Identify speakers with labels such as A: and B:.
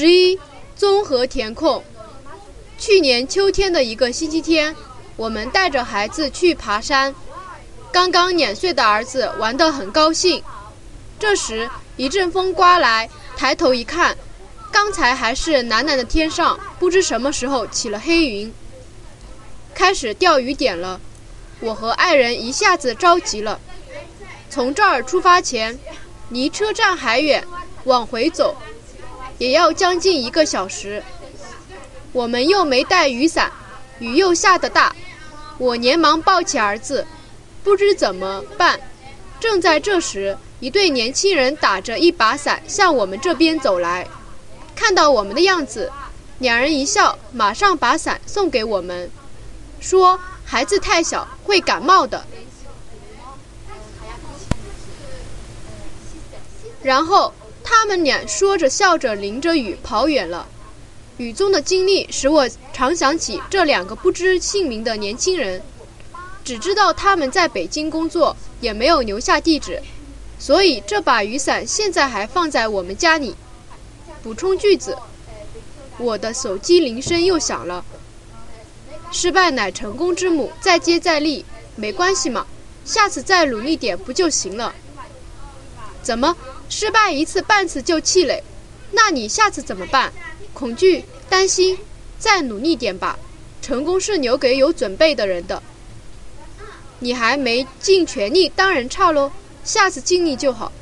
A: 十一，综合填空。去年秋天的一个星期天，我们带着孩子去爬山。刚刚两岁的儿子玩得很高兴。这时一阵风刮来，抬头一看，刚才还是蓝蓝的天上，不知什么时候起了黑云，开始掉雨点了。我和爱人一下子着急了。从这儿出发前，离车站还远，往回走。也要将近一个小时，我们又没带雨伞，雨又下得大，我连忙抱起儿子，不知怎么办。正在这时，一对年轻人打着一把伞向我们这边走来，看到我们的样子，两人一笑，马上把伞送给我们，说孩子太小会感冒的。然后。他们俩说着笑着，淋着雨跑远了。雨中的经历使我常想起这两个不知姓名的年轻人，只知道他们在北京工作，也没有留下地址，所以这把雨伞现在还放在我们家里。补充句子：我的手机铃声又响了。失败乃成功之母，再接再厉，没关系嘛，下次再努力点不就行了？怎么？失败一次半次就气馁，那你下次怎么办？恐惧、担心，再努力点吧。成功是留给有准备的人的。你还没尽全力，当然差喽。下次尽力就好。